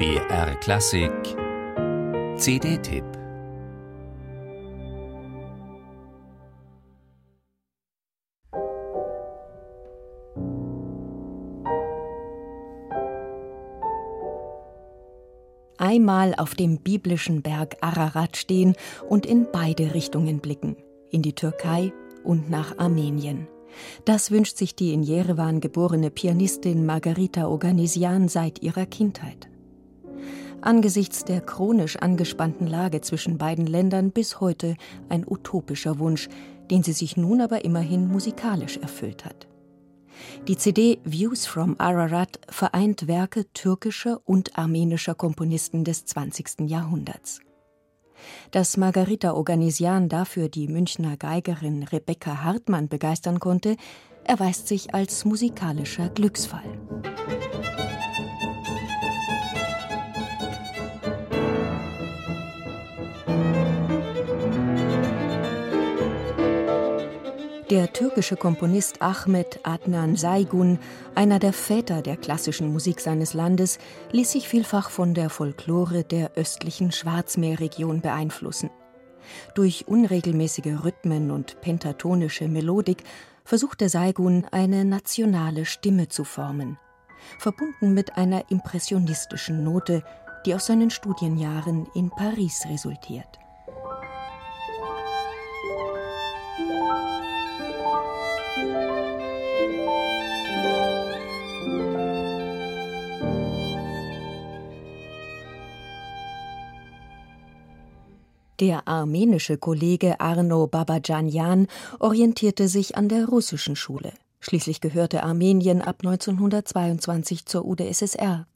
BR Klassik CD-Tipp Einmal auf dem biblischen Berg Ararat stehen und in beide Richtungen blicken, in die Türkei und nach Armenien. Das wünscht sich die in Jerewan geborene Pianistin Margarita Oganesian seit ihrer Kindheit. Angesichts der chronisch angespannten Lage zwischen beiden Ländern bis heute ein utopischer Wunsch, den sie sich nun aber immerhin musikalisch erfüllt hat. Die CD Views from Ararat vereint Werke türkischer und armenischer Komponisten des 20. Jahrhunderts. Dass Margarita Oganesian dafür die Münchner Geigerin Rebecca Hartmann begeistern konnte, erweist sich als musikalischer Glücksfall. Der türkische Komponist Ahmet Adnan Saygun, einer der Väter der klassischen Musik seines Landes, ließ sich vielfach von der Folklore der östlichen Schwarzmeerregion beeinflussen. Durch unregelmäßige Rhythmen und pentatonische Melodik versuchte Saygun eine nationale Stimme zu formen, verbunden mit einer impressionistischen Note, die aus seinen Studienjahren in Paris resultiert. Der armenische Kollege Arno Babajanjan orientierte sich an der russischen Schule. Schließlich gehörte Armenien ab 1922 zur UdSSR.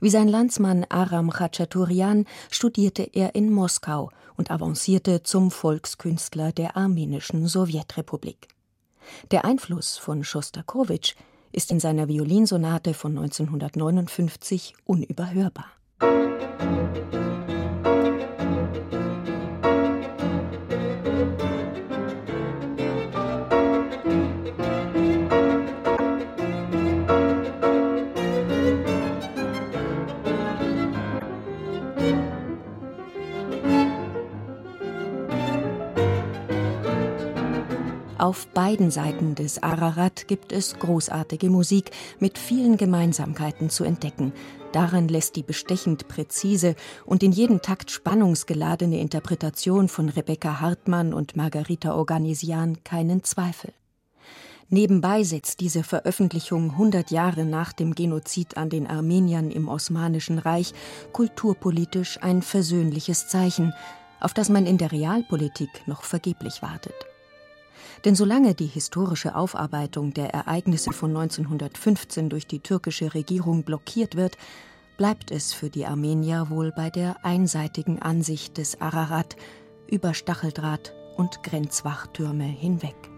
Wie sein Landsmann Aram Khachaturian studierte er in Moskau und avancierte zum Volkskünstler der armenischen Sowjetrepublik. Der Einfluss von Schostakowitsch ist in seiner Violinsonate von 1959 unüberhörbar. Musik Auf beiden Seiten des Ararat gibt es großartige Musik mit vielen Gemeinsamkeiten zu entdecken. Daran lässt die bestechend präzise und in jedem Takt spannungsgeladene Interpretation von Rebecca Hartmann und Margarita Organisian keinen Zweifel. Nebenbei setzt diese Veröffentlichung 100 Jahre nach dem Genozid an den Armeniern im Osmanischen Reich kulturpolitisch ein versöhnliches Zeichen, auf das man in der Realpolitik noch vergeblich wartet. Denn solange die historische Aufarbeitung der Ereignisse von 1915 durch die türkische Regierung blockiert wird, bleibt es für die Armenier wohl bei der einseitigen Ansicht des Ararat über Stacheldraht und Grenzwachtürme hinweg.